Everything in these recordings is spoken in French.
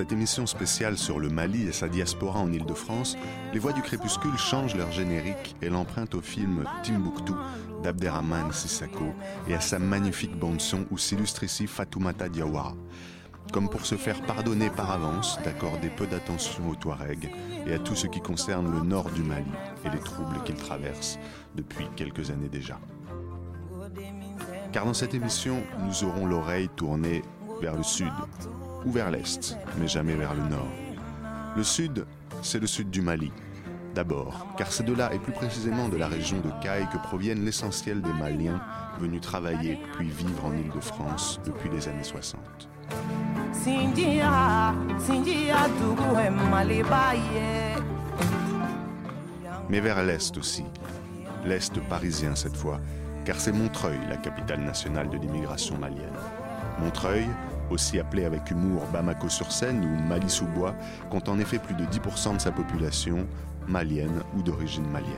cette émission spéciale sur le Mali et sa diaspora en Île-de-France, les voix du crépuscule changent leur générique et l'empruntent au film Timbuktu d'Abderrahman Sissako et à sa magnifique bande-son où s'illustre ici Fatoumata Diawara. Comme pour se faire pardonner par avance d'accorder peu d'attention aux Touaregs et à tout ce qui concerne le nord du Mali et les troubles qu'il traverse depuis quelques années déjà. Car dans cette émission, nous aurons l'oreille tournée vers le sud ou vers l'est, mais jamais vers le nord. Le sud, c'est le sud du Mali. D'abord, car c'est de là, et plus précisément de la région de Caille, que proviennent l'essentiel des Maliens venus travailler puis vivre en Île-de-France depuis les années 60. Mais vers l'est aussi, l'est parisien cette fois, car c'est Montreuil, la capitale nationale de l'immigration malienne. Montreuil, aussi appelé avec humour Bamako-sur-Seine ou Mali-sous-Bois, compte en effet plus de 10% de sa population malienne ou d'origine malienne.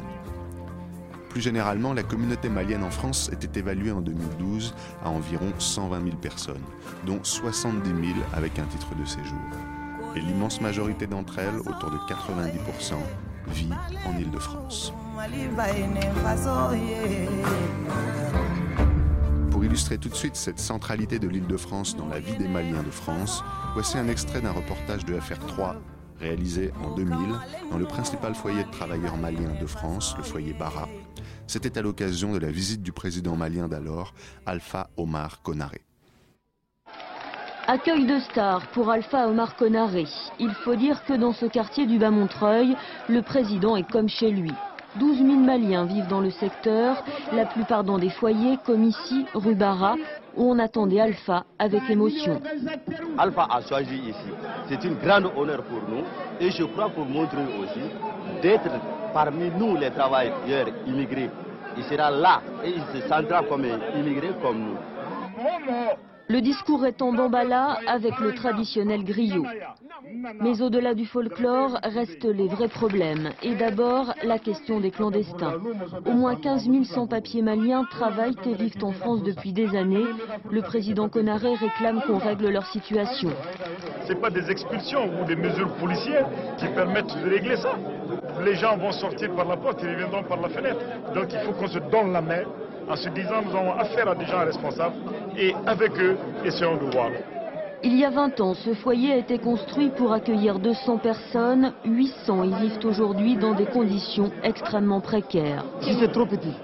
Plus généralement, la communauté malienne en France était évaluée en 2012 à environ 120 000 personnes, dont 70 000 avec un titre de séjour. Et l'immense majorité d'entre elles, autour de 90%, vit en Île-de-France. Illustrer tout de suite cette centralité de l'Île-de-France dans la vie des Maliens de France, voici un extrait d'un reportage de FR3 réalisé en 2000 dans le principal foyer de travailleurs maliens de France, le foyer Bara. C'était à l'occasion de la visite du président malien d'alors, Alpha Omar Konaré. Accueil de stars pour Alpha Omar Konaré. Il faut dire que dans ce quartier du Bas-Montreuil, le président est comme chez lui. 12 000 Maliens vivent dans le secteur, la plupart dans des foyers comme ici, rue Barra, où on attendait Alpha avec émotion. Alpha a choisi ici. C'est une grande honneur pour nous et je crois pour montrer aussi d'être parmi nous les travailleurs immigrés. Il sera là et il se sentira comme immigré comme nous. Le discours est en bambala avec le traditionnel griot. Mais au-delà du folklore restent les vrais problèmes. Et d'abord, la question des clandestins. Au moins 15 000 sans-papiers maliens travaillent et vivent en France depuis des années. Le président Conaré réclame qu'on règle leur situation. Ce pas des expulsions ou des mesures policières qui permettent de régler ça. Les gens vont sortir par la porte et reviendront par la fenêtre. Donc il faut qu'on se donne la main en se disant nous avons affaire à des gens responsables et avec eux, essayons de voir. Il y a 20 ans, ce foyer a été construit pour accueillir 200 personnes. 800 y vivent aujourd'hui dans des conditions extrêmement précaires. Si c'est trop petit,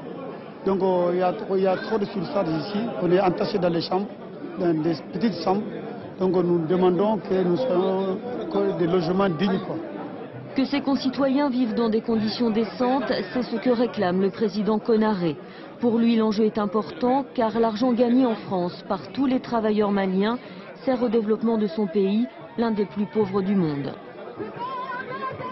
donc euh, il y, a, trop de surcharge ici. On est entaché dans les chambres, dans des petites chambres. Donc nous demandons que nous soyons des logements dignes. Que ses concitoyens vivent dans des conditions décentes, c'est ce que réclame le président Conaré. Pour lui, l'enjeu est important car l'argent gagné en France par tous les travailleurs maliens sert au développement de son pays, l'un des plus pauvres du monde.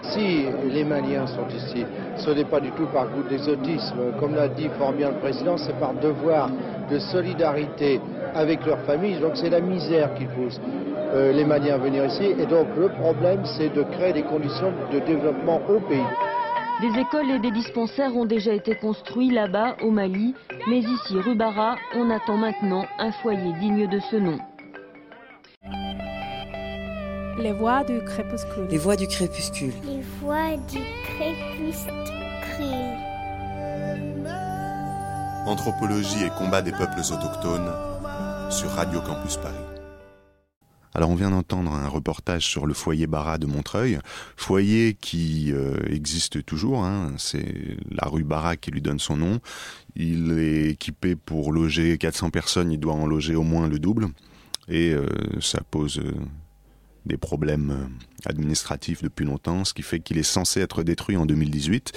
Si les Maliens sont ici, ce n'est pas du tout par goût d'exotisme. Comme l'a dit fort bien le président, c'est par devoir de solidarité avec leur famille. Donc c'est la misère qui pousse euh, les Maliens à venir ici. Et donc le problème, c'est de créer des conditions de développement au pays. Des écoles et des dispensaires ont déjà été construits là-bas, au Mali. Mais ici, rue Bara, on attend maintenant un foyer digne de ce nom. Les voix du crépuscule. Les voix du crépuscule. Les voix du crépuscule. Anthropologie et combat des peuples autochtones sur Radio Campus Paris. Alors on vient d'entendre un reportage sur le foyer Barra de Montreuil, foyer qui euh, existe toujours, hein. c'est la rue Barra qui lui donne son nom. Il est équipé pour loger 400 personnes, il doit en loger au moins le double, et euh, ça pose euh, des problèmes administratifs depuis longtemps, ce qui fait qu'il est censé être détruit en 2018,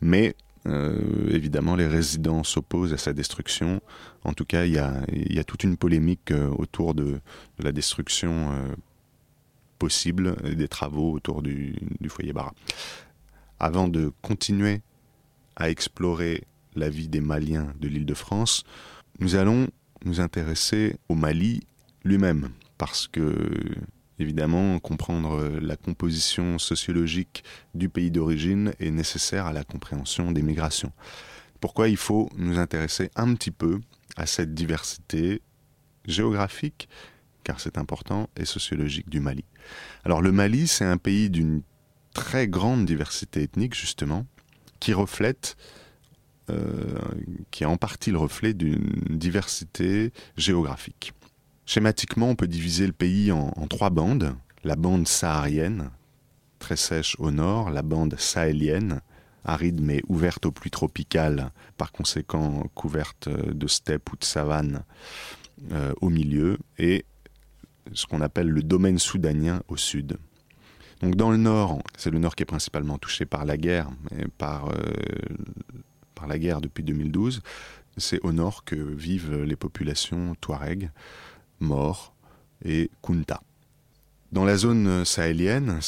mais évidemment les résidents s'opposent à sa destruction. En tout cas, il y a, toute une polémique euh, autour de, la destruction possible des travaux autour du, du foyer Barra. Avant de continuer à explorer la vie des Maliens de l'île de France, nous allons nous intéresser au Mali lui-même, parce que Évidemment, comprendre euh, la composition sociologique du pays d'origine est nécessaire à la compréhension des migrations. Pourquoi il faut nous intéresser un petit peu à cette diversité géographique car c'est important, et sociologique du Mali. Alors le Mali, c'est un pays d'une très grande diversité ethnique, justement, qui reflète, euh, qui est en partie le reflet d'une diversité géographique. Schématiquement, on peut diviser le pays en, trois bandes. La bande saharienne, très sèche au nord, la bande sahélienne, aride mais ouverte aux pluies tropicales, par conséquent couverte de steppes ou de savanes euh, au milieu, et ce qu'on appelle le domaine soudanien au sud. Donc dans le nord, c'est le nord qui est principalement touché par la guerre, et par, euh, par la guerre depuis 2012, c'est au nord que vivent les populations Touareg, Mor et Kunta. Dans la zone sahélienne,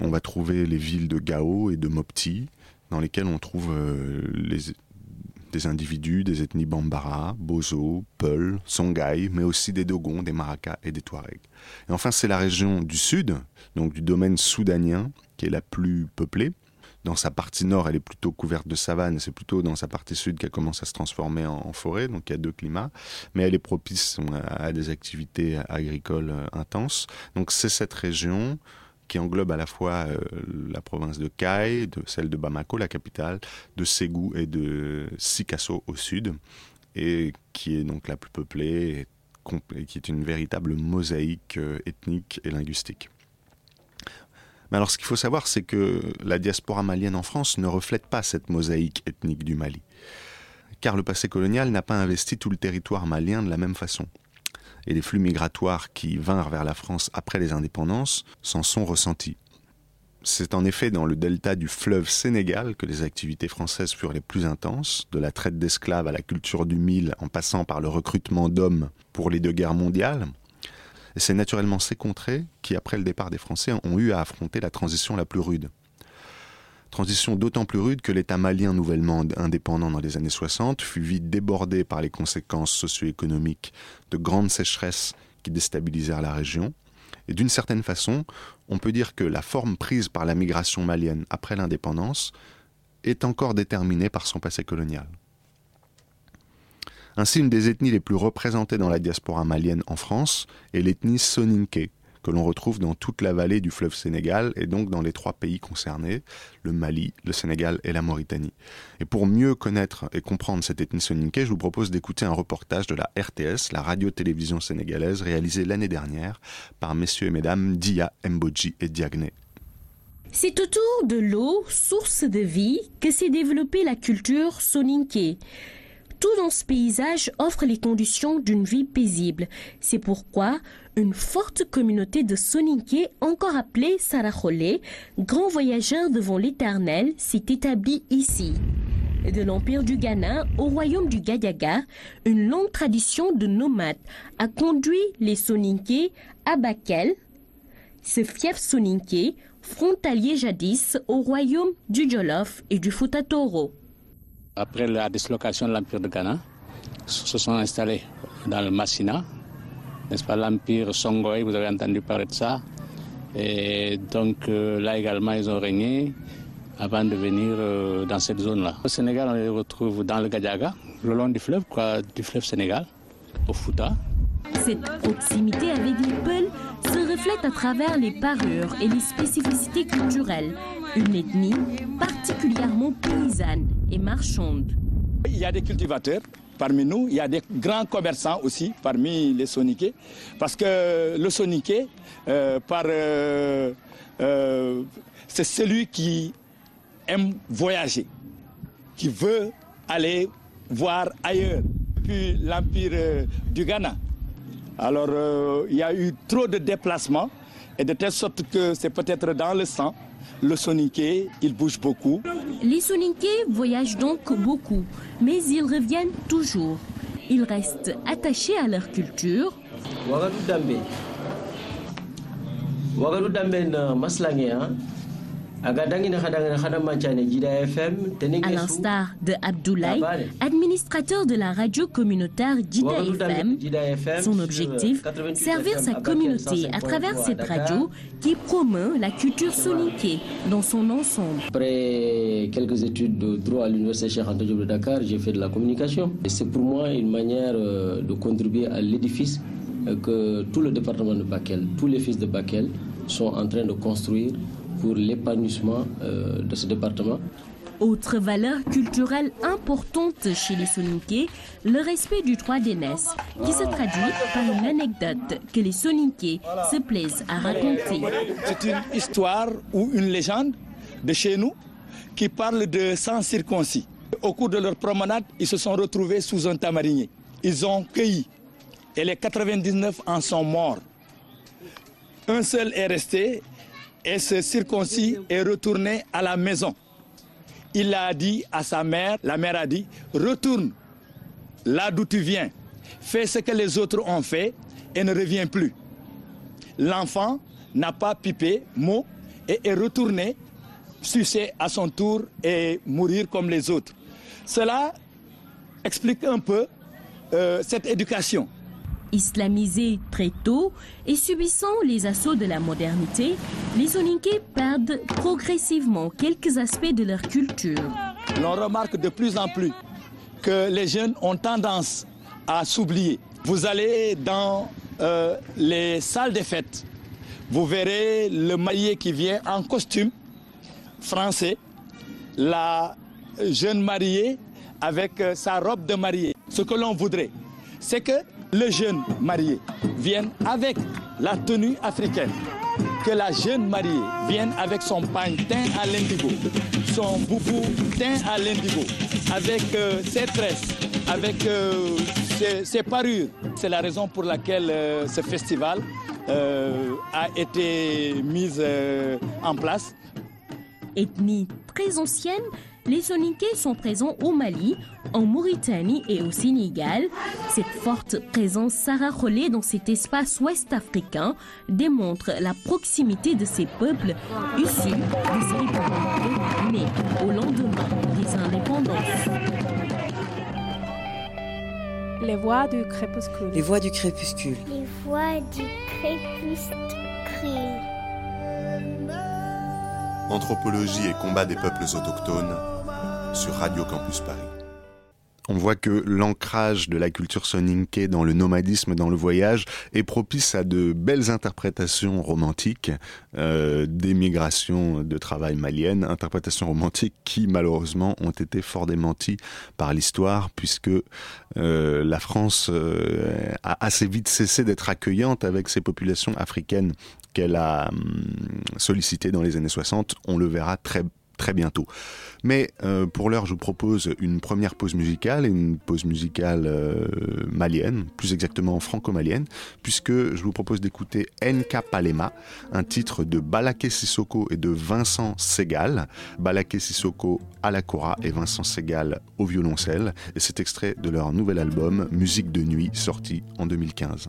on va trouver les villes de Gao et de Mopti, dans lesquelles on trouve euh, des individus des ethnies Bambara, Bozo, Peul, Songhai, mais aussi des Dogons, des Maracas et des Touaregs. Et enfin, c'est la région du sud, donc du domaine soudanien, qui est la plus peuplée. Dans sa partie nord, elle est plutôt couverte de savane, c'est plutôt dans sa partie sud qu'elle commence à se transformer en, forêt, donc il y a deux climats, mais elle est propice à des activités agricoles euh, intenses. Donc c'est cette région qui englobe à la fois euh, la province de Kai, de celle de Bamako, la capitale, de Ségou et de Sikasso au sud, et qui est donc la plus peuplée et, qui est une véritable mosaïque euh, ethnique et linguistique. Alors ce qu'il faut savoir, c'est que la diaspora malienne en France ne reflète pas cette mosaïque ethnique du Mali, car le passé colonial n'a pas investi tout le territoire malien de la même façon et les flux migratoires qui vinrent vers la France après les indépendances s'en sont ressentis. C'est en effet dans le delta du fleuve Sénégal que les activités françaises furent les plus intenses, de la traite d'esclaves à la culture du mil en passant par le recrutement d'hommes pour les deux guerres mondiales. Et c'est naturellement ces contrées qui, après le départ des Français, ont eu à affronter la transition la plus rude. Transition d'autant plus rude que l'État malien nouvellement indépendant dans les années 60 fut vite débordé par les conséquences socio-économiques de grandes sécheresses qui déstabilisèrent la région. Et d'une certaine façon, on peut dire que la forme prise par la migration malienne après l'indépendance est encore déterminée par son passé colonial. Ainsi, une des ethnies les plus représentées dans la diaspora malienne en France est l'ethnie Soninké, que l'on retrouve dans toute la vallée du fleuve Sénégal et donc dans les trois pays concernés, le Mali, le Sénégal et la Mauritanie. Et pour mieux connaître et comprendre cette ethnie soninké, je vous propose d'écouter un reportage de la RTS, la radio-télévision sénégalaise, réalisé l'année dernière par messieurs et mesdames Dia, Mbodji et Diagne. C'est autour de l'eau, source de vie, que s'est développée la culture soninké. Tout dans ce paysage offre les conditions d'une vie paisible. C'est pourquoi une forte communauté de Soninké, encore appelée Sarajolé, grands voyageurs devant l'éternel, s'est établie ici. De l'Empire du Ghana au royaume du Gadiaga, une longue tradition de nomades a conduit les Soninké à Bakel, ce fief Soninké, frontalier jadis au royaume du Jolof et du Futatoro. Après la dislocation de l'Empire de Ghana, se sont installés dans le Massina, n'est-ce pas, l'Empire Songoï, vous avez entendu parler de ça. Et donc euh, là également, ils ont régné avant de venir euh, dans cette zone-là. Au Sénégal, on les retrouve dans le Gadiaga, le long du fleuve, quoi, du fleuve Sénégal, au Fouta. Cette proximité avec les se reflète à travers les parures et les spécificités culturelles. Une ethnie particulièrement paysanne et marchande. Il y a des cultivateurs parmi nous, il y a des grands commerçants aussi parmi les soniqués, parce que le soniqué, euh, euh, euh, c'est celui qui aime voyager, qui veut aller voir ailleurs. Puis l'empire du Ghana. Alors il y a eu trop de déplacements et de telle sorte que c'est peut-être dans le sang. Le soniqué, il bouge beaucoup. Les Soninké voyagent donc beaucoup, mais ils reviennent toujours. Ils restent attachés à leur culture. À l'instar de Abdoulaye, administrateur de la radio communautaire Dida FM, son objectif, servir sa communauté à travers cette radio qui promeut la culture soninké dans son ensemble. Après quelques études de droit à l'Université Cheikh Anta de Dakar, j'ai fait de la communication. C'est pour moi une manière euh, de contribuer à l'édifice que tout le département de Bakel, tous les fils de Bakel sont en train de construire pour l'épanouissement de ce département. Autre valeur culturelle importante chez les Soninké, le respect du droit d'aînesse, qui se traduit par une anecdote que les Soninké se plaisent à raconter. C'est une histoire ou une légende de chez nous qui parle de sans circoncis. Au cours de leur promenade, ils se sont retrouvés sous un tamarinier. Ils ont cueilli et les 99 en sont morts. Un seul est resté et ce circoncis est retourné à la maison il a dit à sa mère, la mère a dit, retourne là d'où tu viens, fais ce que les autres ont fait et ne reviens plus. L'enfant n'a pas pipé mot et est retourné sucer à son tour et mourir comme les autres. Cela explique un peu euh, cette éducation. Islamisés très tôt et subissant les assauts de la modernité, les Soninké perdent progressivement quelques aspects de leur culture. L'on remarque de plus en plus que les jeunes ont tendance à s'oublier. Vous allez dans euh, les salles des fêtes, vous verrez le marié qui vient en costume français, la jeune mariée avec euh, sa robe de mariée. Ce que l'on voudrait, c'est que le jeune marié vienne avec la tenue africaine, que la jeune mariée vienne avec son pagne teint à l'indigo, son boubou teint à l'indigo, avec euh, ses tresses, avec euh, ses, parures. C'est la raison pour laquelle euh, ce festival a été mis en place. Ethnie très ancienne, les Soninké sont présents au Mali, en Mauritanie et au Sénégal. Cette forte présence sararolée dans cet espace ouest africain démontre la proximité de ces peuples issus des républiques nés au lendemain des indépendances. Les voix du crépuscule. Les voix du crépuscule. Les voix du crépuscule. Anthropologie et combat des peuples autochtones sur Radio Campus Paris. On voit que l'ancrage de la culture soninké dans le nomadisme, dans le voyage, est propice à de belles interprétations romantiques euh, des migrations de travail maliennes, interprétations romantiques qui malheureusement ont été fort démenties par l'histoire, puisque euh, la France euh, a assez vite cessé d'être accueillante avec ces populations africaines qu'elle a hum, sollicitées dans les années 60. On le verra très très bientôt. Mais euh, pour l'heure, je vous propose une première pause musicale, une pause musicale euh, malienne, plus exactement franco-malienne, puisque je vous propose d'écouter Nka Palema, un titre de Balaké Sissoko et de Vincent Segal. Balaké Sissoko à la cora et Vincent Segal au violoncelle. Et c'est extrait de leur nouvel album Musique de nuit, sorti en 2015.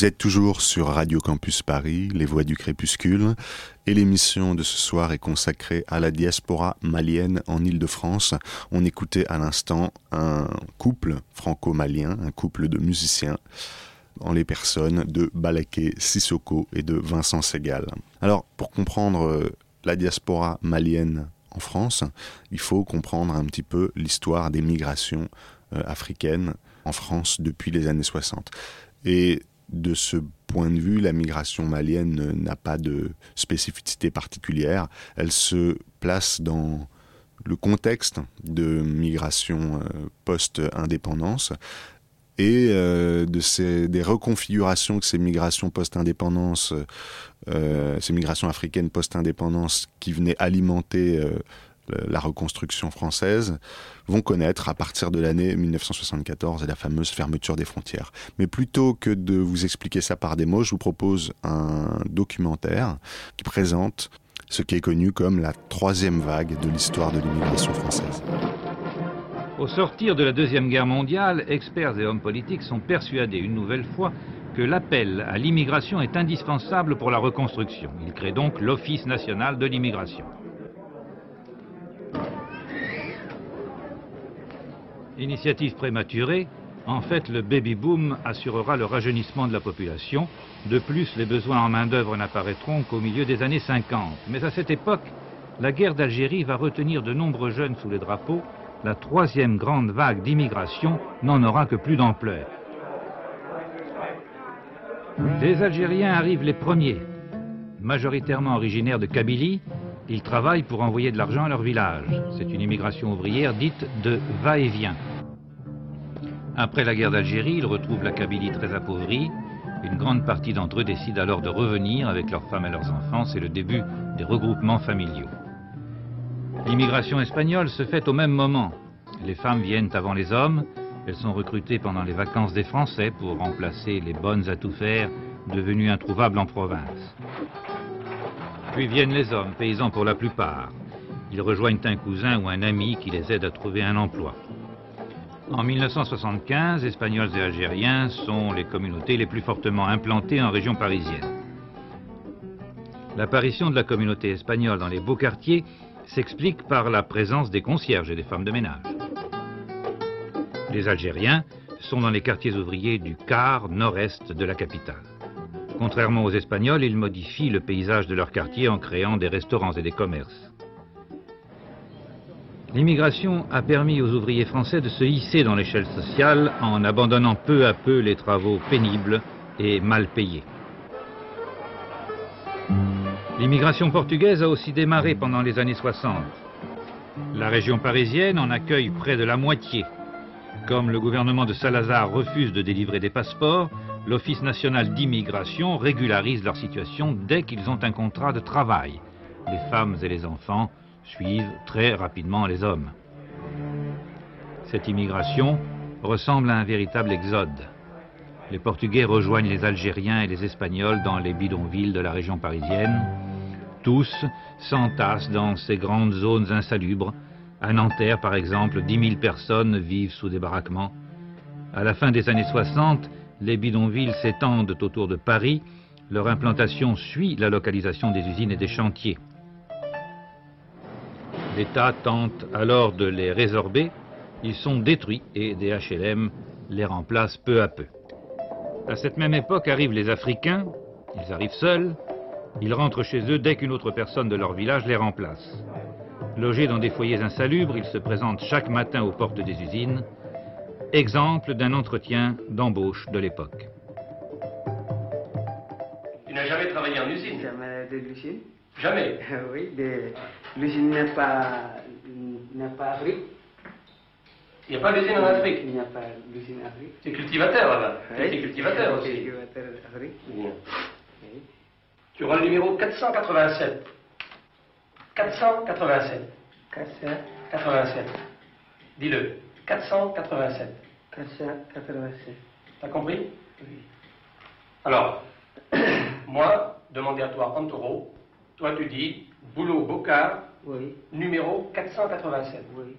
Vous êtes toujours sur Radio Campus Paris, Les Voix du Crépuscule, et l'émission de ce soir est consacrée à la diaspora malienne en Île-de-France. On écoutait à l'instant un couple franco-malien, un couple de musiciens, en les personnes de Balaké Sissoko et de Vincent Segal. Alors, pour comprendre euh, la diaspora malienne en France, il faut comprendre un petit peu l'histoire des migrations euh, africaines en France depuis les années 60. Et de ce point de vue, la migration malienne n'a pas de spécificité particulière. Elle se place dans le contexte de migration euh, post-indépendance et euh, de ces, des reconfigurations que ces migrations post-indépendance, euh, ces migrations africaines post-indépendance qui venaient alimenter la reconstruction française, vont connaître à partir de l'année 1974 et la fameuse fermeture des frontières. Mais plutôt que de vous expliquer ça par des mots, je vous propose un documentaire qui présente ce qui est connu comme la troisième vague de l'histoire de l'immigration française. Au sortir de la Deuxième Guerre mondiale, experts et hommes politiques sont persuadés une nouvelle fois que l'appel à l'immigration est indispensable pour la reconstruction. Ils créent donc l'Office national de l'immigration. Initiative prématurée, en fait, le baby-boom assurera le rajeunissement de la population. De plus, les besoins en main-d'œuvre n'apparaîtront qu'au milieu des années 50. Mais à cette époque, la guerre d'Algérie va retenir de nombreux jeunes sous les drapeaux. La troisième grande vague d'immigration n'en aura que plus d'ampleur. Les Algériens arrivent les premiers. Majoritairement originaires de Kabylie, ils travaillent pour envoyer de l'argent à leur village. C'est une immigration ouvrière dite de va-et-vient. Après la guerre d'Algérie, ils retrouvent la Kabylie très appauvrie. Une grande partie d'entre eux décident alors de revenir avec leurs femmes et leurs enfants. C'est le début des regroupements familiaux. L'immigration espagnole se fait au même moment. Les femmes viennent avant les hommes. Elles sont recrutées pendant les vacances des Français pour remplacer les bonnes à tout faire devenues introuvables en province. Puis viennent les hommes, paysans pour la plupart. Ils rejoignent un cousin ou un ami qui les aide à trouver un emploi. En 1975, Espagnols et Algériens sont les communautés les plus fortement implantées en région parisienne. L'apparition de la communauté espagnole dans les beaux quartiers s'explique par la présence des concierges et des femmes de ménage. Les Algériens sont dans les quartiers ouvriers du quart nord-est de la capitale. Contrairement aux Espagnols, ils modifient le paysage de leur quartier en créant des restaurants et des commerces. L'immigration a permis aux ouvriers français de se hisser dans l'échelle sociale en abandonnant peu à peu les travaux pénibles et mal payés. L'immigration portugaise a aussi démarré pendant les années 60. La région parisienne en accueille près de la moitié. Comme le gouvernement de Salazar refuse de délivrer des passeports, l'Office national d'immigration régularise leur situation dès qu'ils ont un contrat de travail. Les femmes et les enfants suivent très rapidement les hommes. Cette immigration ressemble à un véritable exode. Les Portugais rejoignent les Algériens et les Espagnols dans les bidonvilles de la région parisienne. Tous s'entassent dans ces grandes zones insalubres. À Nanterre, par exemple, 10 000 personnes vivent sous des baraquements. À la fin des années 60, les bidonvilles s'étendent autour de Paris. Leur implantation suit la localisation des usines et des chantiers. L'État tente alors de les résorber. Ils sont détruits et des HLM les remplacent peu à peu. À cette même époque arrivent les Africains. Ils arrivent seuls. Ils rentrent chez eux dès qu'une autre personne de leur village les remplace. Logés dans des foyers insalubres, ils se présentent chaque matin aux portes des usines. Exemple d'un entretien d'embauche de l'époque. Tu n'as jamais travaillé en usine? Jamais de l'usine. Jamais Oui, l'usine n'est pas, n'est pas Afrique. Il n'y a pas d'usine en Afrique Il n'y a pas d'usine en Afrique. Es cultivateur là-bas Oui. Tu es cultivateur aussi Cultivateur d'Afrique. Bien. Tu auras le numéro 487. 487. 487. Dis-le. 487. 487. T'as compris? Oui. Alors, moi, demander à toi en taureau, toi tu dis boulot Bocard, Oui. numéro 487. Oui.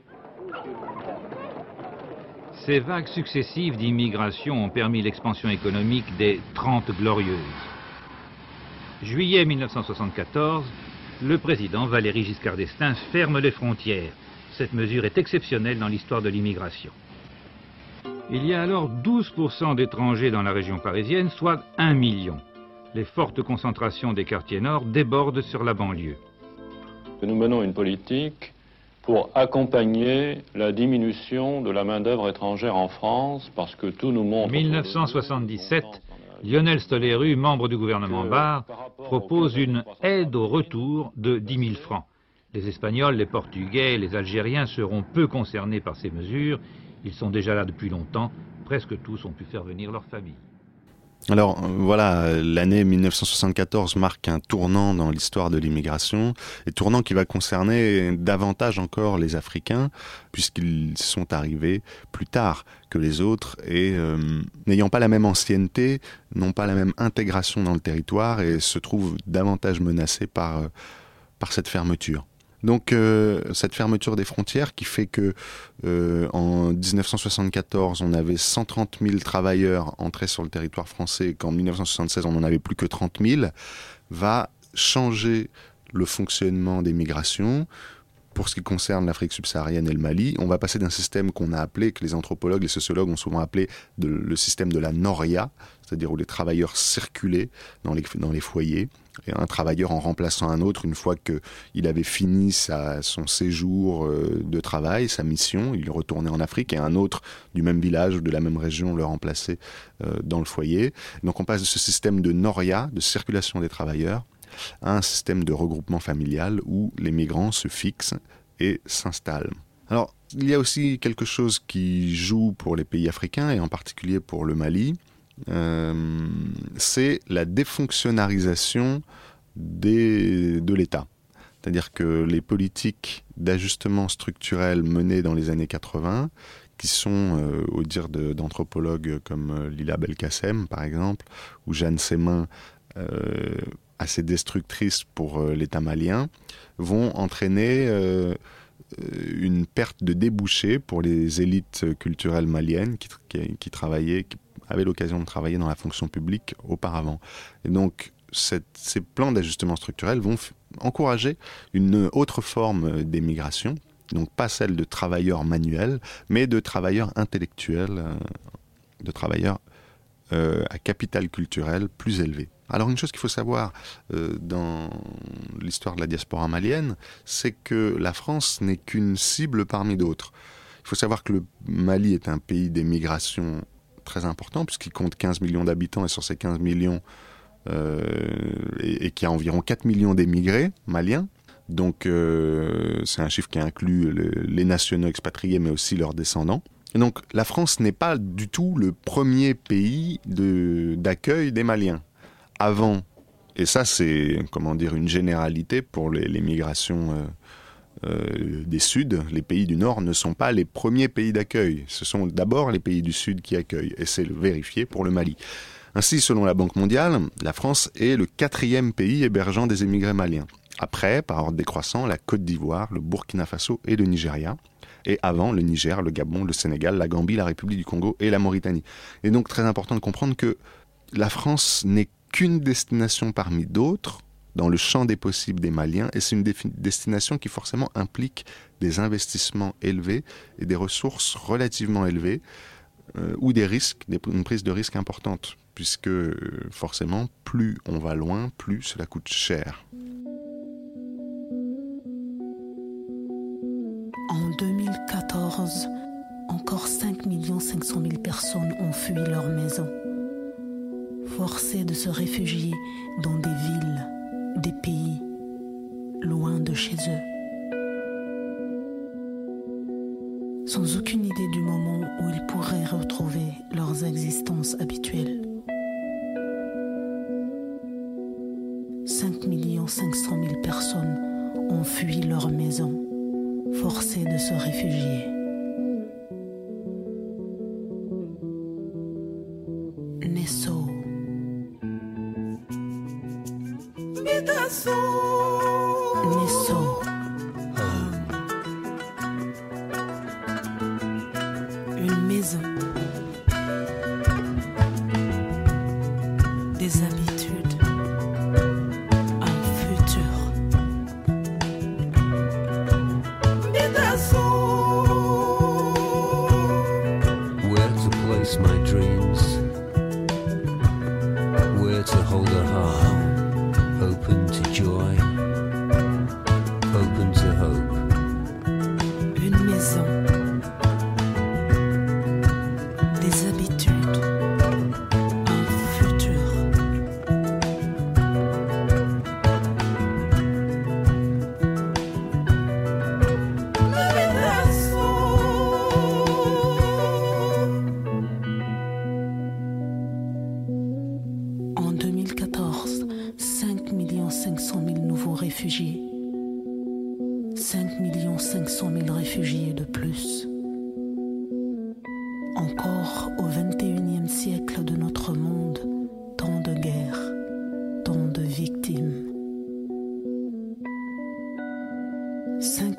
Ces vagues successives d'immigration ont permis l'expansion économique des Trente Glorieuses. Juillet 1974, le président Valéry Giscard d'Estaing ferme les frontières. Cette mesure est exceptionnelle dans l'histoire de l'immigration. Il y a alors 12% d'étrangers dans la région parisienne, soit 1 million. Les fortes concentrations des quartiers nord débordent sur la banlieue. Nous menons une politique pour accompagner la diminution de la main-d'œuvre étrangère en France, parce que tout nous montre. 1977, Lionel Stoléru, membre du gouvernement Barre, propose une aide au retour de 10 000 francs. Les Espagnols, les Portugais, les Algériens seront peu concernés par ces mesures. Ils sont déjà là depuis longtemps. Presque tous ont pu faire venir leur famille. Alors voilà, l'année 1974 marque un tournant dans l'histoire de l'immigration, et tournant qui va concerner davantage encore les Africains, puisqu'ils sont arrivés plus tard que les autres, et euh, n'ayant pas la même ancienneté, n'ont pas la même intégration dans le territoire, et se trouvent davantage menacés par, euh, par cette fermeture. Donc euh, cette fermeture des frontières qui fait que euh, en 1974 on avait 130 000 travailleurs entrés sur le territoire français et qu'en 1976 on n'en avait plus que 30 000 va changer le fonctionnement des migrations. Pour ce qui concerne l'Afrique subsaharienne et le Mali, on va passer d'un système qu'on a appelé, que les anthropologues, les sociologues ont souvent appelé le système de la Noria, c'est-à-dire où les travailleurs circulaient dans les, dans les foyers, et un travailleur en remplaçant un autre une fois qu'il avait fini sa, son séjour euh, de travail, sa mission, il retournait en Afrique et un autre du même village ou de la même région le remplaçait euh, dans le foyer. Donc on passe de ce système de noria, de circulation des travailleurs, à un système de regroupement familial où les migrants se fixent et s'installent. Alors, il y a aussi quelque chose qui joue pour les pays africains et en particulier pour le Mali, euh, c'est la défonctionnalisation de l'État. C'est-à-dire que les politiques d'ajustement structurel menées dans les années 80, qui sont, euh, au dire d'anthropologues comme euh, Lila Belkacem, par exemple, ou Jeanne Sémin, assez destructrices pour l'État malien, vont entraîner une perte de débouchés pour les élites culturelles maliennes qui, travaillaient, avait l'occasion de travailler dans la fonction publique auparavant. Et donc, ces plans d'ajustement structurel vont encourager une autre forme d'émigration, donc pas celle de travailleurs manuels, mais de travailleurs intellectuels, euh, de travailleurs euh, à capital culturel plus élevé. Alors une chose qu'il faut savoir euh, dans l'histoire de la diaspora malienne, c'est que la France n'est qu'une cible parmi d'autres. Il faut savoir que le Mali est un pays d'émigration très important puisqu'il compte 15 millions d'habitants et sur ces 15 millions, euh, et, qui a environ 4 millions d'émigrés maliens. Donc euh, c'est un chiffre qui inclut les nationaux expatriés mais aussi leurs descendants. Et donc la France n'est pas du tout le premier pays d'accueil des Maliens. Avant, et ça c'est comment dire une généralité pour les, migrations euh, euh, des Suds, les pays du Nord ne sont pas les premiers pays d'accueil. Ce sont d'abord les pays du Sud qui accueillent, et c'est vérifié pour le Mali. Ainsi, selon la Banque mondiale, la France est le quatrième pays hébergeant des émigrés maliens. Après, par ordre décroissant, la Côte d'Ivoire, le Burkina Faso et le Nigeria. Et avant, le Niger, le Gabon, le Sénégal, la Gambie, la République du Congo et la Mauritanie. Et donc très important de comprendre que la France n'est qu'une destination parmi d'autres dans le champ des possibles des Maliens et c'est une destination qui forcément implique des investissements élevés et des ressources relativement élevées euh, ou des risques, une prise de risque importante puisque euh, forcément plus on va loin, plus cela coûte cher. En 2014, encore 5 500 000 personnes ont fui leur maison, forcées de se réfugier dans des villes des pays loin de chez eux. Sans aucune idée du moment où ils pourraient retrouver leurs existences habituelles. 5 500 000 personnes ont fui leur maison, forcées de se réfugier.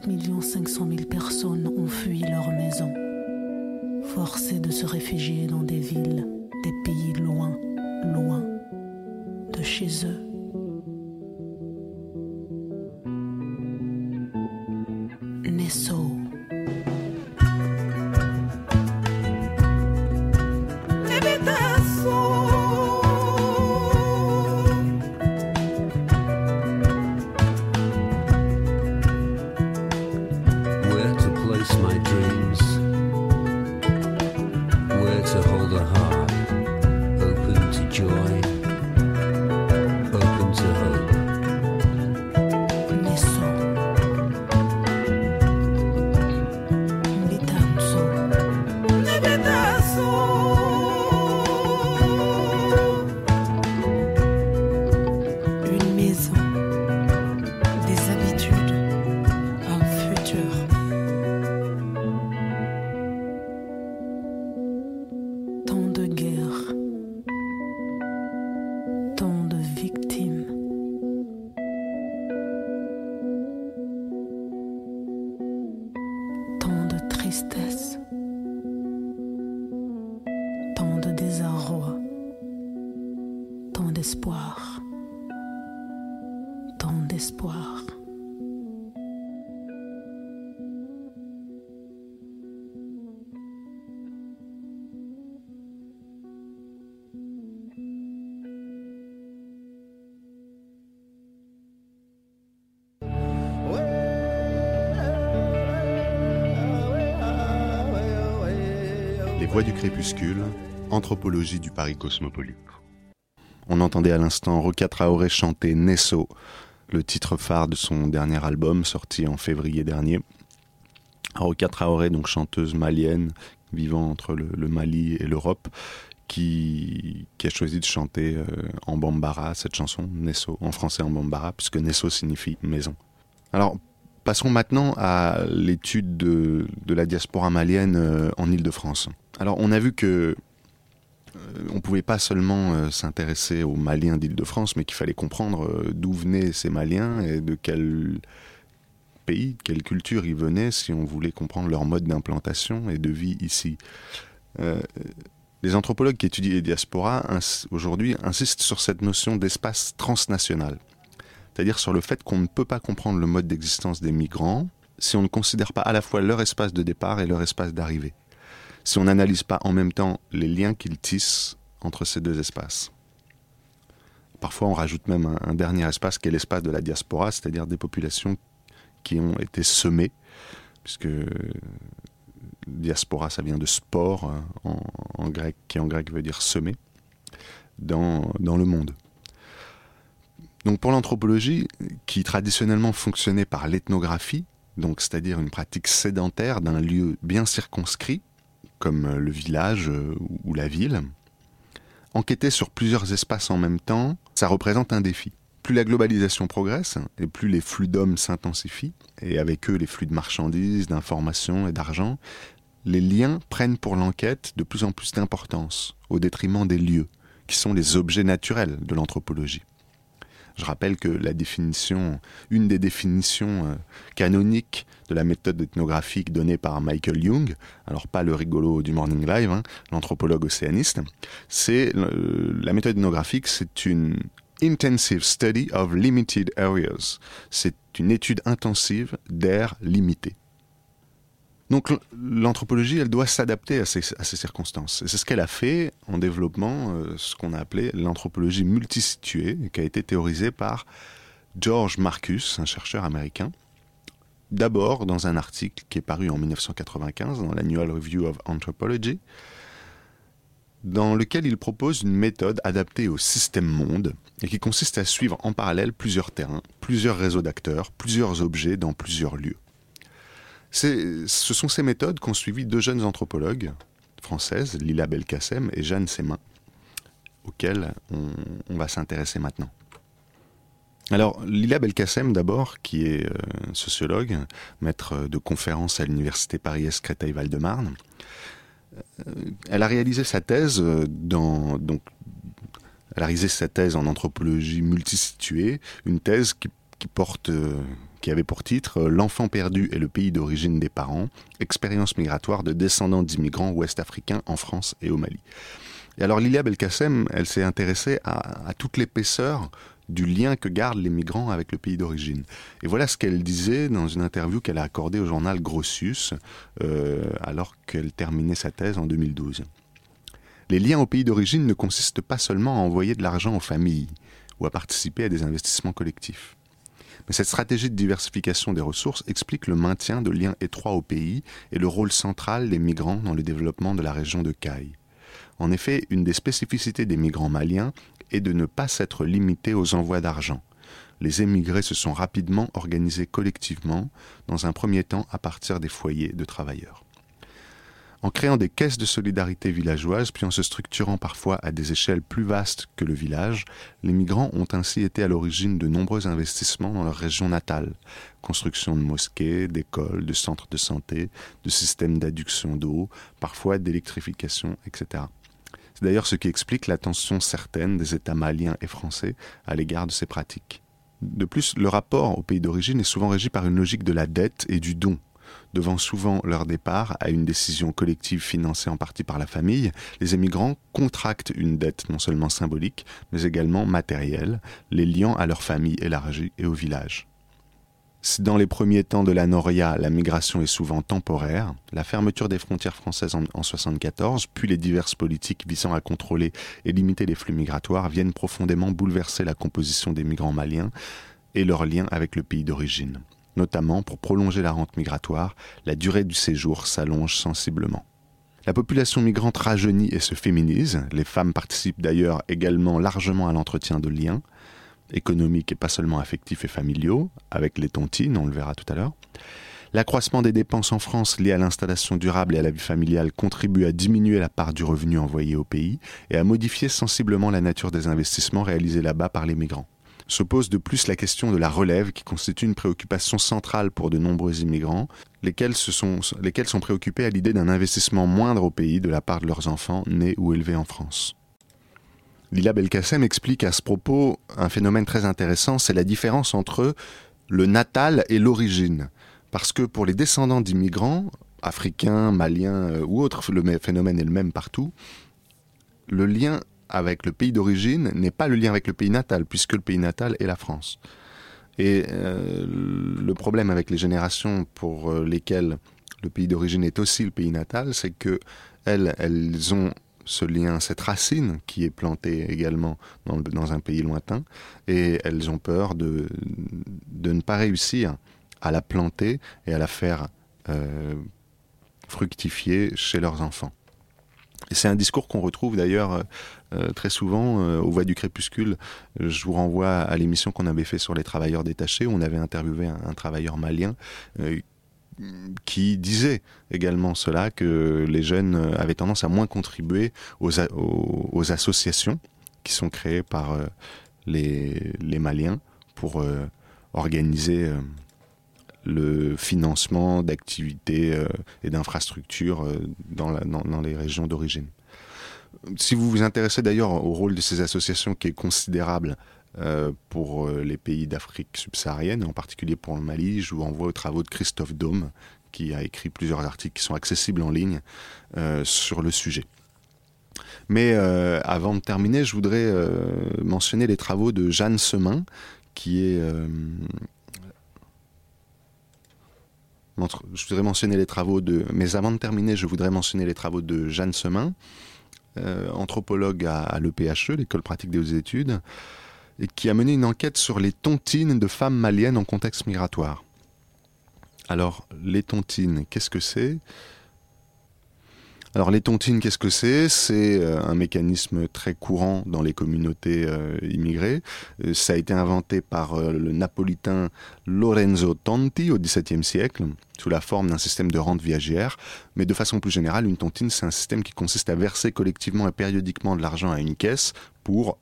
5 500 000 personnes ont fui leur maison, forcées de se réfugier dans des villes, des pays loin, loin de chez eux. Du crépuscule, anthropologie du Paris cosmopolite. On entendait à l'instant Roca Traoré chanter Nesso, le titre phare de son dernier album sorti en février dernier. Roca Traoré, donc chanteuse malienne vivant entre le, Mali et l'Europe, qui, qui, a choisi de chanter euh, en bambara cette chanson, Nesso, en français en bambara, puisque Nesso signifie maison. Alors, passons maintenant à l'étude de, la diaspora malienne euh, en Ile-de-France. Alors, on a vu que euh, on ne pouvait pas seulement euh, s'intéresser aux Maliens d'Île-de-France, mais qu'il fallait comprendre d'où venaient ces Maliens et de quel pays, de quelle culture ils venaient si on voulait comprendre leur mode d'implantation et de vie ici. Les anthropologues qui étudient les diasporas aujourd'hui insistent sur cette notion d'espace transnational, c'est-à-dire sur le fait qu'on ne peut pas comprendre le mode d'existence des migrants si on ne considère pas à la fois leur espace de départ et leur espace d'arrivée si on n'analyse pas en même temps les liens qu'ils tissent entre ces deux espaces. Parfois, on rajoute même un, dernier espace qui est l'espace de la diaspora, c'est-à-dire des populations qui ont été semées, puisque diaspora, ça vient de sport en, en grec, qui en grec veut dire semer, dans le monde. Donc pour l'anthropologie, qui traditionnellement fonctionnait par l'ethnographie, donc c'est-à-dire une pratique sédentaire d'un lieu bien circonscrit, comme le village ou la ville. Enquêter sur plusieurs espaces en même temps, ça représente un défi. Plus la globalisation progresse et plus les flux d'hommes s'intensifient, et avec eux les flux de marchandises, d'informations et d'argent, les liens prennent pour l'enquête de plus en plus d'importance, au détriment des lieux, qui sont les objets naturels de l'anthropologie. Je rappelle que la définition, une des définitions euh, canoniques de la méthode ethnographique donnée par Michael Young, alors pas le rigolo du Morning Live, hein, l'anthropologue océaniste, c'est euh, la méthode ethnographique, c'est une intensive study of limited areas. C'est une étude intensive d'aires limitées. Donc l'anthropologie, elle doit s'adapter à ces, circonstances. C'est ce qu'elle a fait en développant euh, ce qu'on a appelé l'anthropologie multisituée, qui a été théorisée par George Marcus, un chercheur américain. D'abord dans un article qui est paru en 1995 dans l'Annual Review of Anthropology, dans lequel il propose une méthode adaptée au système monde et qui consiste à suivre en parallèle plusieurs terrains, plusieurs réseaux d'acteurs, plusieurs objets dans plusieurs lieux. Ce sont ces méthodes qu'ont suivi deux jeunes anthropologues françaises, Lila Belkacem et Jeanne Semin, auxquelles on, va s'intéresser maintenant. Alors, Lila Belkacem, d'abord, qui est euh, sociologue, maître de conférences à l'université Paris-Est Créteil-Val-de-Marne, euh, elle a réalisé sa thèse euh, dans donc elle a réalisé sa thèse en anthropologie multisituée, une thèse qui porte qui avait pour titre euh, L'enfant perdu et le pays d'origine des parents, expérience migratoire de descendants d'immigrants ouest-africains en France et au Mali. Et alors Lilia Belkacem, elle s'est intéressée à, toute l'épaisseur du lien que gardent les migrants avec le pays d'origine. Et voilà ce qu'elle disait dans une interview qu'elle a accordée au journal Grossius euh, alors qu'elle terminait sa thèse en 2012. Les liens au pays d'origine ne consistent pas seulement à envoyer de l'argent aux familles ou à participer à des investissements collectifs. Cette stratégie de diversification des ressources explique le maintien de liens étroits au pays et le rôle central des migrants dans le développement de la région de Caille. En effet, une des spécificités des migrants maliens est de ne pas s'être limités aux envois d'argent. Les émigrés se sont rapidement organisés collectivement, dans un premier temps à partir des foyers de travailleurs. En créant des caisses de solidarité villageoises, puis en se structurant parfois à des échelles plus vastes que le village, les migrants ont ainsi été à l'origine de nombreux investissements dans leur région natale. Construction de mosquées, d'écoles, de centres de santé, de systèmes d'adduction d'eau, parfois d'électrification, etc. C'est d'ailleurs ce qui explique l'attention certaine des États maliens et français à l'égard de ces pratiques. De plus, le rapport au pays d'origine est souvent régi par une logique de la dette et du don, devant souvent leur départ à une décision collective financée en partie par la famille, les émigrants contractent une dette non seulement symbolique, mais également matérielle, les liant à leur famille élargie et au village. Si dans les premiers temps de la Noria, la migration est souvent temporaire, la fermeture des frontières françaises en, 1974, puis les diverses politiques visant à contrôler et limiter les flux migratoires viennent profondément bouleverser la composition des migrants maliens et leur lien avec le pays d'origine. Notamment pour prolonger la rente migratoire, la durée du séjour s'allonge sensiblement. La population migrante rajeunit et se féminise. Les femmes participent d'ailleurs également largement à l'entretien de liens économiques et pas seulement affectifs et familiaux, avec les tontines, on le verra tout à l'heure. L'accroissement des dépenses en France liées à l'installation durable et à la vie familiale contribue à diminuer la part du revenu envoyé au pays et à modifier sensiblement la nature des investissements réalisés là-bas par les migrants se pose de plus la question de la relève qui constitue une préoccupation centrale pour de nombreux immigrants, lesquels, sont, lesquels sont préoccupés à l'idée d'un investissement moindre au pays de la part de leurs enfants nés ou élevés en France. Lila Belkacem explique à ce propos un phénomène très intéressant, c'est la différence entre le natal et l'origine. Parce que pour les descendants d'immigrants, africains, maliens euh, ou autres, le phénomène est le même partout, le lien avec le pays d'origine n'est pas le lien avec le pays natal, puisque le pays natal est la France. Et euh, le problème avec les générations pour euh, lesquelles le pays d'origine est aussi le pays natal, c'est que elles, elles ont ce lien, cette racine qui est plantée également dans, un pays lointain, et elles ont peur de, de, ne pas réussir à la planter et à la faire euh, fructifier chez leurs enfants. C'est un discours qu'on retrouve d'ailleurs très souvent euh, au Voix du Crépuscule. Je vous renvoie à l'émission qu'on avait fait sur les travailleurs détachés, on avait interviewé un, travailleur malien qui disait également cela, que les jeunes avaient tendance à moins contribuer aux, associations qui sont créées par les, Maliens pour organiser le financement d'activités euh, et d'infrastructures euh, dans, les régions d'origine. Si vous vous intéressez d'ailleurs au rôle de ces associations qui est considérable euh, pour les pays d'Afrique subsaharienne, en particulier pour le Mali, je vous envoie aux travaux de Christophe Dôme, qui a écrit plusieurs articles qui sont accessibles en ligne sur le sujet. Mais avant de terminer, je voudrais mentionner les travaux de Jeanne Semin, qui est je voudrais mentionner les travaux de. Mais avant de terminer, je voudrais mentionner les travaux de Jeanne Semin, euh, anthropologue à, l'EPHE, l'École pratique des hautes études, et qui a mené une enquête sur les tontines de femmes maliennes en contexte migratoire. Alors, les tontines, qu'est-ce que c'est? Alors les tontines, qu'est-ce que c'est? C'est euh, un mécanisme très courant dans les communautés euh, immigrées. Euh, ça a été inventé par le napolitain Lorenzo Tonti au XVIIe siècle sous la forme d'un système de rente viagère. Mais de façon plus générale, une tontine, c'est un système qui consiste à verser collectivement et périodiquement de l'argent à une caisse pour,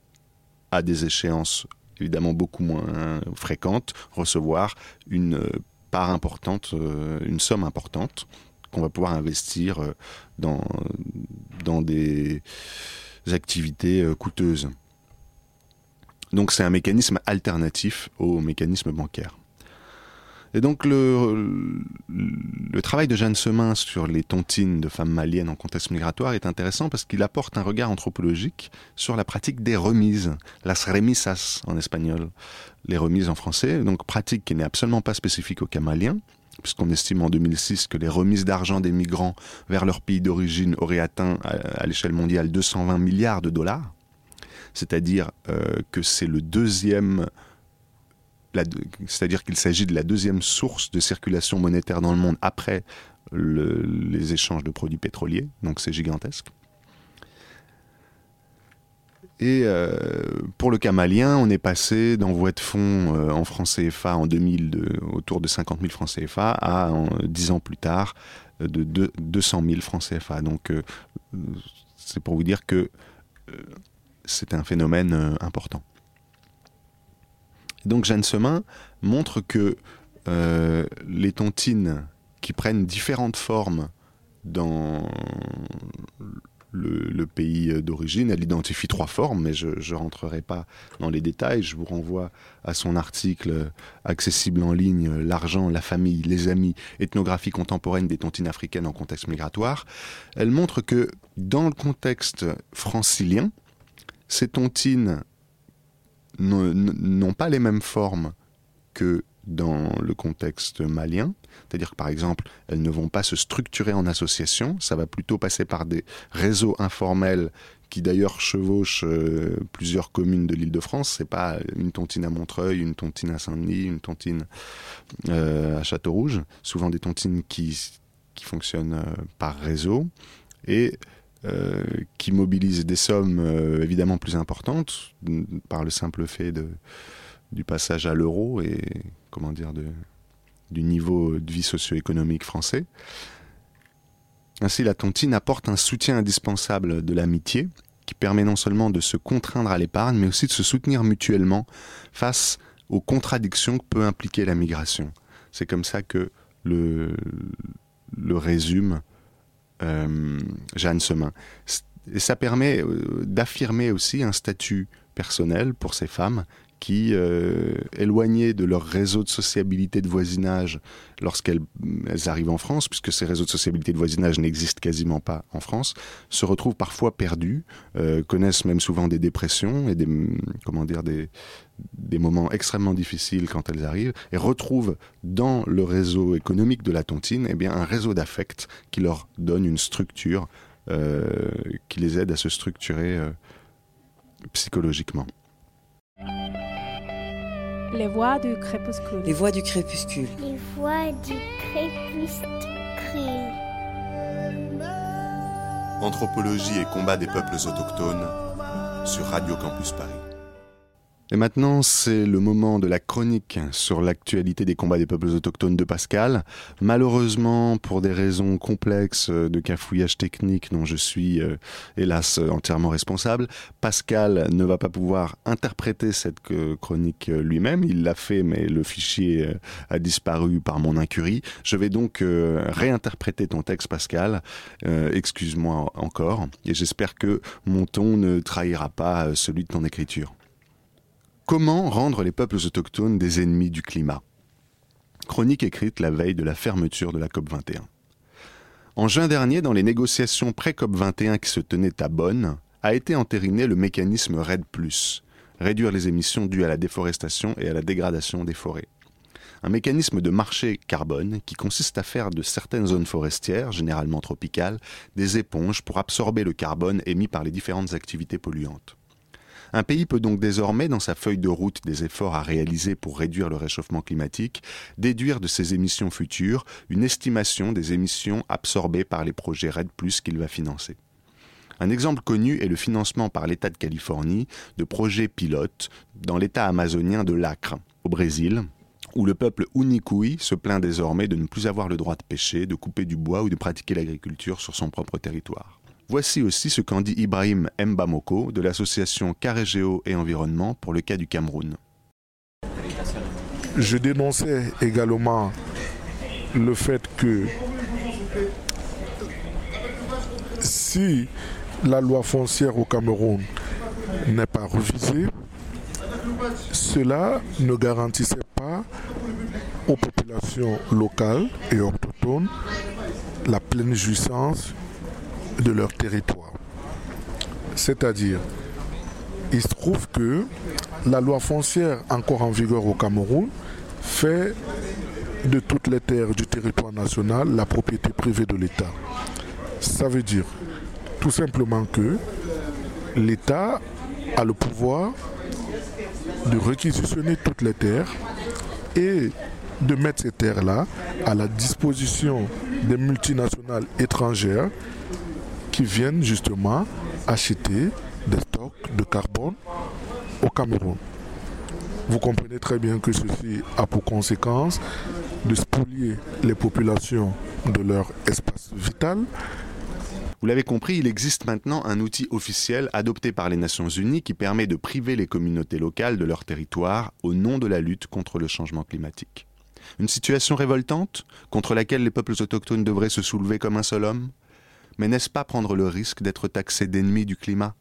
à des échéances évidemment beaucoup moins fréquentes, recevoir une part importante, une somme importante qu'on va pouvoir investir euh, dans, des activités euh, coûteuses. Donc c'est un mécanisme alternatif au mécanisme bancaire. Et donc le, le travail de Jeanne Semin sur les tontines de femmes maliennes en contexte migratoire est intéressant parce qu'il apporte un regard anthropologique sur la pratique des remises, las remisas en espagnol, les remises en français, donc pratique qui n'est absolument pas spécifique aux cas maliens, puisqu'on estime en 2006 que les remises d'argent des migrants vers leur pays d'origine auraient atteint à, l'échelle mondiale 220 milliards de dollars, c'est-à-dire euh, que c'est le deuxième c'est-à-dire qu'il s'agit de la deuxième source de circulation monétaire dans le monde après les échanges de produits pétroliers, donc c'est gigantesque. Et euh, pour le cas malien, on est passé d'envoi de fonds euh, en francs CFA en 2000 de, autour de 50 000 francs CFA à, en, 10 ans plus tard, euh, de, 200 000 francs CFA. Donc c'est pour vous dire que c'est un phénomène important. Donc Jeanne Semin montre que les tontines qui prennent différentes formes dans le, pays d'origine. Elle identifie trois formes, mais je ne rentrerai pas dans les détails. Je vous renvoie à son article accessible en ligne L'argent, la famille, les amis, ethnographie contemporaine des tontines africaines en contexte migratoire. Elle montre que dans le contexte francilien, ces tontines n'ont pas les mêmes formes que dans le contexte malien. C'est-à-dire que par exemple, elles ne vont pas se structurer en association, ça va plutôt passer par des réseaux informels qui d'ailleurs chevauchent euh, plusieurs communes de l'île de France. C'est pas une tontine à Montreuil, une tontine à Saint-Denis, une tontine euh, à Château-Rouge. Souvent des tontines qui, qui fonctionnent euh, par réseau et qui mobilisent des sommes évidemment plus importantes par le simple fait de, du passage à l'euro et comment dire du niveau de vie socio-économique français. Ainsi, la tontine apporte un soutien indispensable de l'amitié qui permet non seulement de se contraindre à l'épargne, mais aussi de se soutenir mutuellement face aux contradictions que peut impliquer la migration. C'est comme ça que le, le résume euh, Jeanne Semin. Et ça permet euh, d'affirmer aussi un statut personnel pour ces femmes qui, euh, éloignées de leur réseau de sociabilité de voisinage lorsqu'elles arrivent en France, puisque ces réseaux de sociabilité de voisinage n'existent quasiment pas en France, se retrouvent parfois perdues, euh, connaissent même souvent des dépressions et des, comment dire, des, moments extrêmement difficiles quand elles arrivent, et retrouvent dans le réseau économique de la tontine eh bien, un réseau d'affect qui leur donne une structure, euh, qui les aide à se structurer psychologiquement. Les voix du crépuscule. Les voix du crépuscule. Les voix du crépuscule. Anthropologie et combat des peuples autochtones sur Radio Campus Paris. Et maintenant, c'est le moment de la chronique sur l'actualité des combats des peuples autochtones de Pascal. Malheureusement, pour des raisons complexes de cafouillage technique dont je suis, euh, hélas, entièrement responsable, Pascal ne va pas pouvoir interpréter cette euh, chronique euh, lui-même. Il l'a fait, mais le fichier a disparu par mon incurie. Je vais donc réinterpréter ton texte, Pascal. Excuse-moi encore, et j'espère que mon ton ne trahira pas celui de ton écriture. Comment rendre les peuples autochtones des ennemis du climat? Chronique écrite la veille de la fermeture de la COP21. En juin dernier, dans les négociations pré-COP 21 qui se tenaient à Bonn, a été entériné le mécanisme RED, réduire les émissions dues à la déforestation et à la dégradation des forêts. un mécanisme de marché carbone qui consiste à faire de certaines zones forestières, généralement tropicales, des éponges pour absorber le carbone émis par les différentes activités polluantes. Un pays peut donc désormais, dans sa feuille de route des efforts à réaliser pour réduire le réchauffement climatique, déduire de ses émissions futures une estimation des émissions absorbées par les projets RED ⁇ qu'il va financer. Un exemple connu est le financement par l'État de Californie de projets pilotes dans l'État amazonien de l'Acre, au Brésil, où le peuple Unikui se plaint désormais de ne plus avoir le droit de pêcher, de couper du bois ou de pratiquer l'agriculture sur son propre territoire. Voici aussi ce qu'en dit Ibrahim Mbamoko de l'association Carrégéo et Environnement pour le cas du Cameroun. Je dénonçais également le fait que si la loi foncière au Cameroun n'est pas revisée, cela ne garantissait pas aux populations locales et autochtones la pleine jouissance de leur territoire. C'est-à-dire, il se trouve que la loi foncière encore en vigueur au Cameroun fait de toutes les terres du territoire national la propriété privée de l'État. Ça veut dire tout simplement que l'État a le pouvoir de réquisitionner toutes les terres et de mettre ces terres-là à la disposition des multinationales étrangères qui viennent justement acheter des stocks de carbone au Cameroun. Vous comprenez très bien que ceci a pour conséquence de spolier les populations de leur espace vital. Vous l'avez compris, il existe maintenant un outil officiel adopté par les Nations Unies qui permet de priver les communautés locales de leur territoire au nom de la lutte contre le changement climatique. Une situation révoltante contre laquelle les peuples autochtones devraient se soulever comme un seul homme? Mais n'est-ce pas prendre le risque d'être taxé d'ennemi du climat?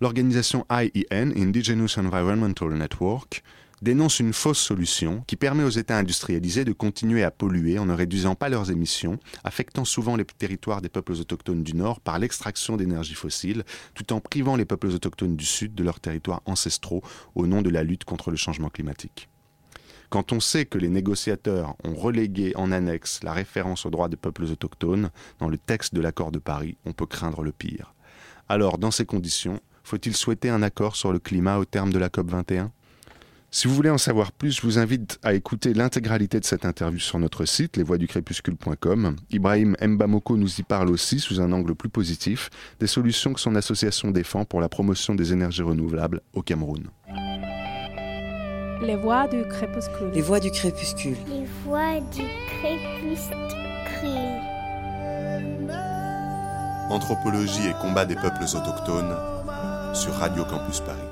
L'organisation IEN, Indigenous Environmental Network, dénonce une fausse solution qui permet aux États industrialisés de continuer à polluer en ne réduisant pas leurs émissions, affectant souvent les territoires des peuples autochtones du Nord par l'extraction d'énergie fossile, tout en privant les peuples autochtones du Sud de leurs territoires ancestraux au nom de la lutte contre le changement climatique. Quand on sait que les négociateurs ont relégué en annexe la référence aux droits des peuples autochtones dans le texte de l'accord de Paris, on peut craindre le pire. Alors, dans ces conditions, faut-il souhaiter un accord sur le climat au terme de la COP 21 si vous voulez en savoir plus, je vous invite à écouter l'intégralité de cette interview sur notre site, lesvoixducrépuscule.com. Ibrahim Mbamoko nous y parle aussi, sous un angle plus positif, des solutions que son association défend pour la promotion des énergies renouvelables au Cameroun. Les voix du crépuscule. Les voix du crépuscule. Les voix du crépuscule. Anthropologie et combat des peuples autochtones sur Radio Campus Paris.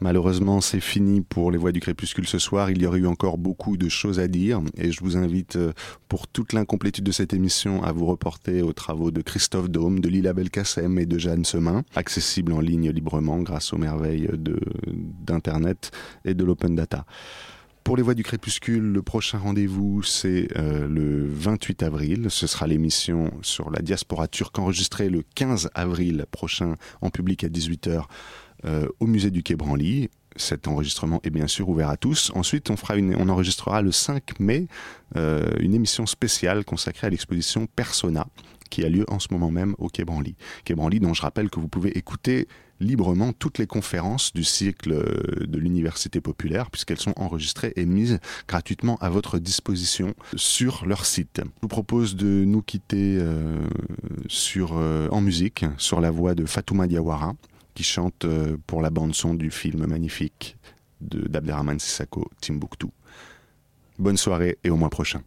Malheureusement, c'est fini pour les voix du crépuscule ce soir. Il y aurait eu encore beaucoup de choses à dire et je vous invite, euh, pour toute l'incomplétude de cette émission, à vous reporter aux travaux de Christophe Dôme, de Lila Belkacem et de Jeanne Semin, accessibles en ligne librement grâce aux merveilles d'Internet et de l'open data. Pour les voix du crépuscule, le prochain rendez-vous, c'est euh, le 28 avril. Ce sera l'émission sur la diaspora turque enregistrée le 15 avril prochain en public à 18h euh, au musée du Quai Branly. Cet enregistrement est bien sûr ouvert à tous. Ensuite, on, enregistrera le 5 mai euh, une émission spéciale consacrée à l'exposition Persona qui a lieu en ce moment même au Quai Branly. Quai Branly dont je rappelle que vous pouvez écouter librement toutes les conférences du cycle euh, de l'université populaire puisqu'elles sont enregistrées et mises gratuitement à votre disposition sur leur site. Je vous propose de nous quitter en musique sur la voix de Fatouma Diawara qui chante euh, pour la bande-son du film magnifique d'Abderrahman Sissako, Timbuktu. Bonne soirée et au mois prochain.